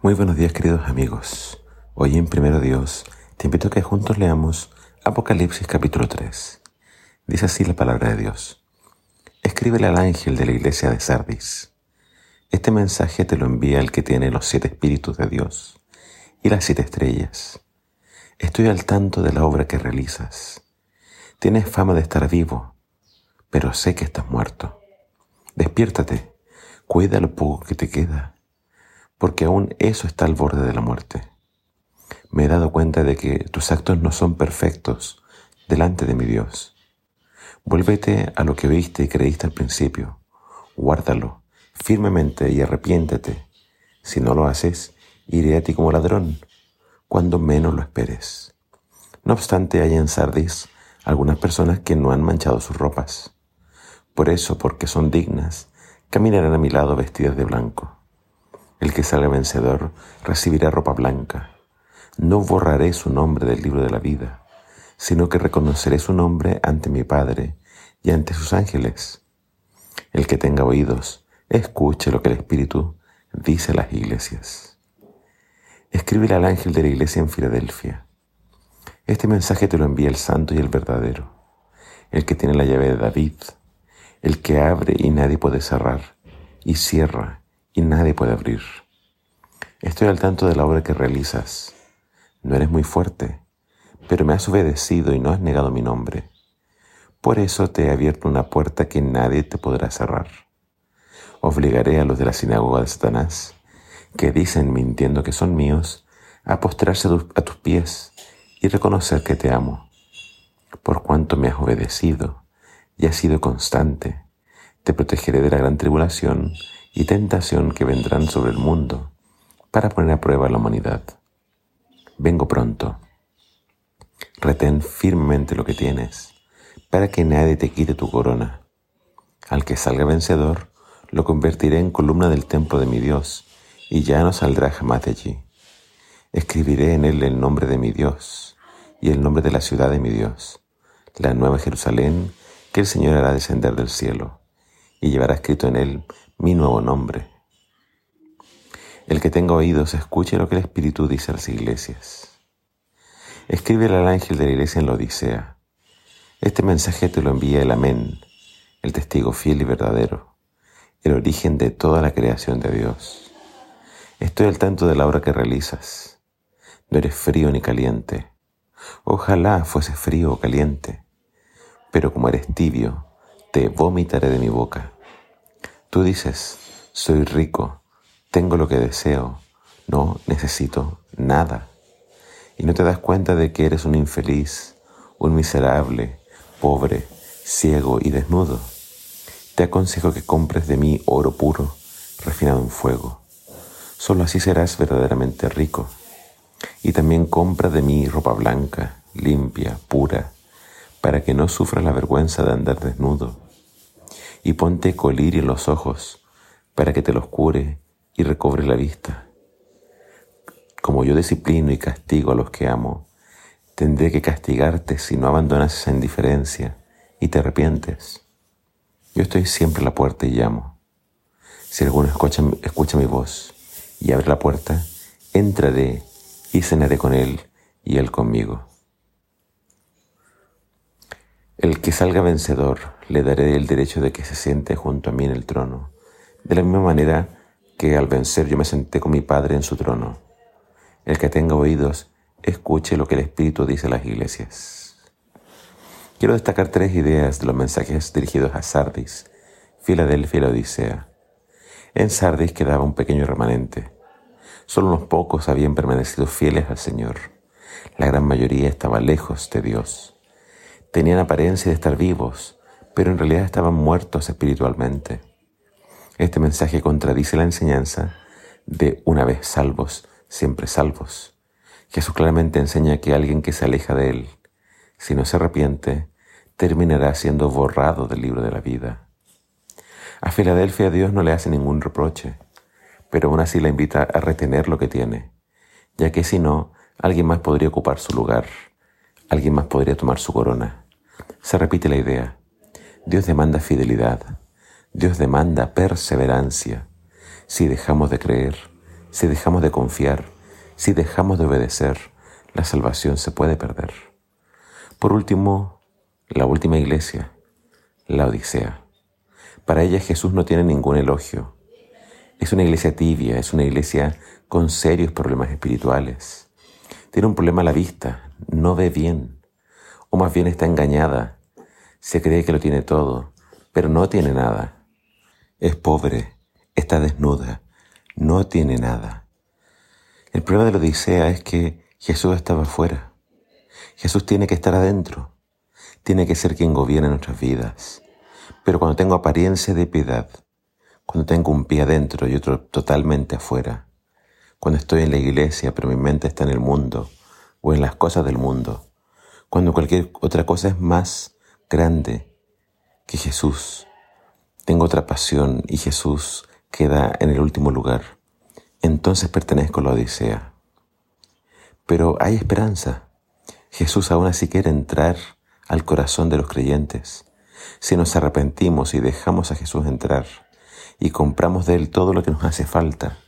Muy buenos días queridos amigos. Hoy en Primero Dios te invito a que juntos leamos Apocalipsis capítulo 3. Dice así la palabra de Dios. Escríbele al ángel de la iglesia de Sardis. Este mensaje te lo envía el que tiene los siete espíritus de Dios y las siete estrellas. Estoy al tanto de la obra que realizas. Tienes fama de estar vivo, pero sé que estás muerto. Despiértate, cuida lo poco que te queda porque aún eso está al borde de la muerte. Me he dado cuenta de que tus actos no son perfectos delante de mi Dios. Vuélvete a lo que oíste y creíste al principio. Guárdalo firmemente y arrepiéntete. Si no lo haces, iré a ti como ladrón, cuando menos lo esperes. No obstante, hay en Sardis algunas personas que no han manchado sus ropas. Por eso, porque son dignas, caminarán a mi lado vestidas de blanco. El que salga vencedor recibirá ropa blanca. No borraré su nombre del libro de la vida, sino que reconoceré su nombre ante mi Padre y ante sus ángeles. El que tenga oídos, escuche lo que el Espíritu dice a las iglesias. Escríbele al ángel de la iglesia en Filadelfia. Este mensaje te lo envía el santo y el verdadero, el que tiene la llave de David, el que abre y nadie puede cerrar, y cierra y nadie puede abrir. Estoy al tanto de la obra que realizas. No eres muy fuerte, pero me has obedecido y no has negado mi nombre. Por eso te he abierto una puerta que nadie te podrá cerrar. Obligaré a los de la sinagoga de Satanás, que dicen mintiendo que son míos, a postrarse a tus pies y reconocer que te amo. Por cuanto me has obedecido y has sido constante, te protegeré de la gran tribulación y tentación que vendrán sobre el mundo para poner a prueba la humanidad. Vengo pronto. Retén firmemente lo que tienes, para que nadie te quite tu corona. Al que salga vencedor, lo convertiré en columna del templo de mi Dios, y ya no saldrá jamás de allí. Escribiré en él el nombre de mi Dios, y el nombre de la ciudad de mi Dios, la nueva Jerusalén que el Señor hará descender del cielo, y llevará escrito en él mi nuevo nombre. El que tenga oídos escuche lo que el Espíritu dice a las iglesias. Escríbele al ángel de la iglesia en la Odisea. Este mensaje te lo envía el Amén, el testigo fiel y verdadero, el origen de toda la creación de Dios. Estoy al tanto de la obra que realizas. No eres frío ni caliente. Ojalá fuese frío o caliente, pero como eres tibio, te vomitaré de mi boca. Tú dices, soy rico, tengo lo que deseo, no necesito nada. Y no te das cuenta de que eres un infeliz, un miserable, pobre, ciego y desnudo. Te aconsejo que compres de mí oro puro, refinado en fuego. Solo así serás verdaderamente rico. Y también compra de mí ropa blanca, limpia, pura, para que no sufras la vergüenza de andar desnudo y ponte colirio en los ojos para que te los cure y recobre la vista. Como yo disciplino y castigo a los que amo, tendré que castigarte si no abandonas esa indiferencia y te arrepientes. Yo estoy siempre a la puerta y llamo. Si alguno escucha, escucha mi voz y abre la puerta, entraré y cenaré con él y él conmigo. El que salga vencedor, le daré el derecho de que se siente junto a mí en el trono, de la misma manera que al vencer yo me senté con mi Padre en su trono. El que tenga oídos, escuche lo que el Espíritu dice a las iglesias. Quiero destacar tres ideas de los mensajes dirigidos a Sardis, Filadelfia y la Odisea. En Sardis quedaba un pequeño remanente. Solo unos pocos habían permanecido fieles al Señor. La gran mayoría estaba lejos de Dios. Tenían apariencia de estar vivos, pero en realidad estaban muertos espiritualmente. Este mensaje contradice la enseñanza de una vez salvos, siempre salvos. Jesús claramente enseña que alguien que se aleja de Él, si no se arrepiente, terminará siendo borrado del libro de la vida. A Filadelfia Dios no le hace ningún reproche, pero aún así la invita a retener lo que tiene, ya que si no, alguien más podría ocupar su lugar alguien más podría tomar su corona. Se repite la idea. Dios demanda fidelidad. Dios demanda perseverancia. Si dejamos de creer, Si dejamos de confiar, si dejamos de obedecer, la salvación se puede perder. Por último, la última iglesia, la Odisea. Para ella Jesús no tiene ningún elogio. Es una iglesia tibia, es una iglesia con serios problemas espirituales. Tiene un problema a la vista, no ve bien, o más bien está engañada. Se cree que lo tiene todo, pero no tiene nada. Es pobre, está desnuda, no tiene nada. El problema de la Odisea es que Jesús estaba afuera. Jesús tiene que estar adentro. Tiene que ser quien gobierne nuestras vidas. Pero cuando tengo apariencia de piedad, cuando tengo un pie adentro y otro totalmente afuera, cuando estoy en la iglesia pero mi mente está en el mundo o en las cosas del mundo, cuando cualquier otra cosa es más grande que Jesús, tengo otra pasión y Jesús queda en el último lugar, entonces pertenezco a la Odisea. Pero hay esperanza. Jesús aún así quiere entrar al corazón de los creyentes. Si nos arrepentimos y dejamos a Jesús entrar y compramos de Él todo lo que nos hace falta,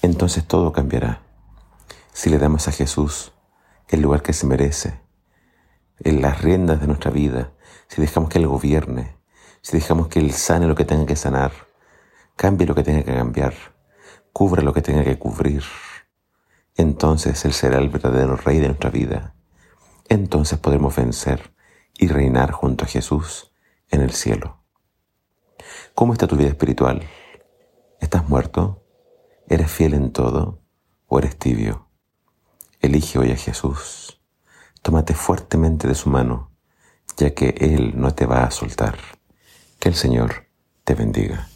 entonces todo cambiará. Si le damos a Jesús el lugar que se merece, en las riendas de nuestra vida, si dejamos que Él gobierne, si dejamos que Él sane lo que tenga que sanar, cambie lo que tenga que cambiar, cubra lo que tenga que cubrir, entonces Él será el verdadero Rey de nuestra vida. Entonces podremos vencer y reinar junto a Jesús en el cielo. ¿Cómo está tu vida espiritual? ¿Estás muerto? ¿Eres fiel en todo o eres tibio? Elige hoy a Jesús. Tómate fuertemente de su mano, ya que Él no te va a soltar. Que el Señor te bendiga.